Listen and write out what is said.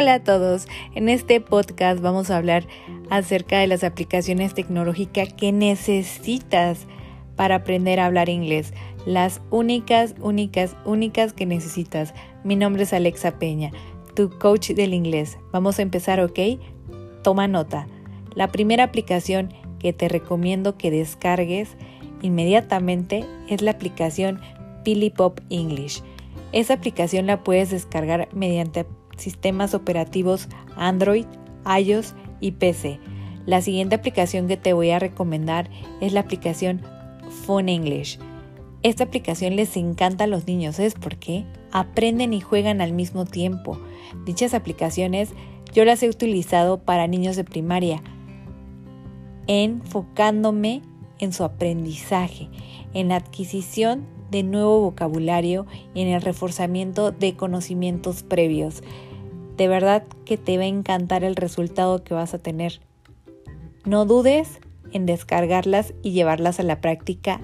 Hola a todos, en este podcast vamos a hablar acerca de las aplicaciones tecnológicas que necesitas para aprender a hablar inglés. Las únicas, únicas, únicas que necesitas. Mi nombre es Alexa Peña, tu coach del inglés. Vamos a empezar, ¿ok? Toma nota. La primera aplicación que te recomiendo que descargues inmediatamente es la aplicación Pili Pop English. Esa aplicación la puedes descargar mediante sistemas operativos Android, iOS y PC. La siguiente aplicación que te voy a recomendar es la aplicación Phone English. Esta aplicación les encanta a los niños, ¿es por qué? Aprenden y juegan al mismo tiempo. Dichas aplicaciones yo las he utilizado para niños de primaria, enfocándome en su aprendizaje, en la adquisición de nuevo vocabulario y en el reforzamiento de conocimientos previos. De verdad que te va a encantar el resultado que vas a tener. No dudes en descargarlas y llevarlas a la práctica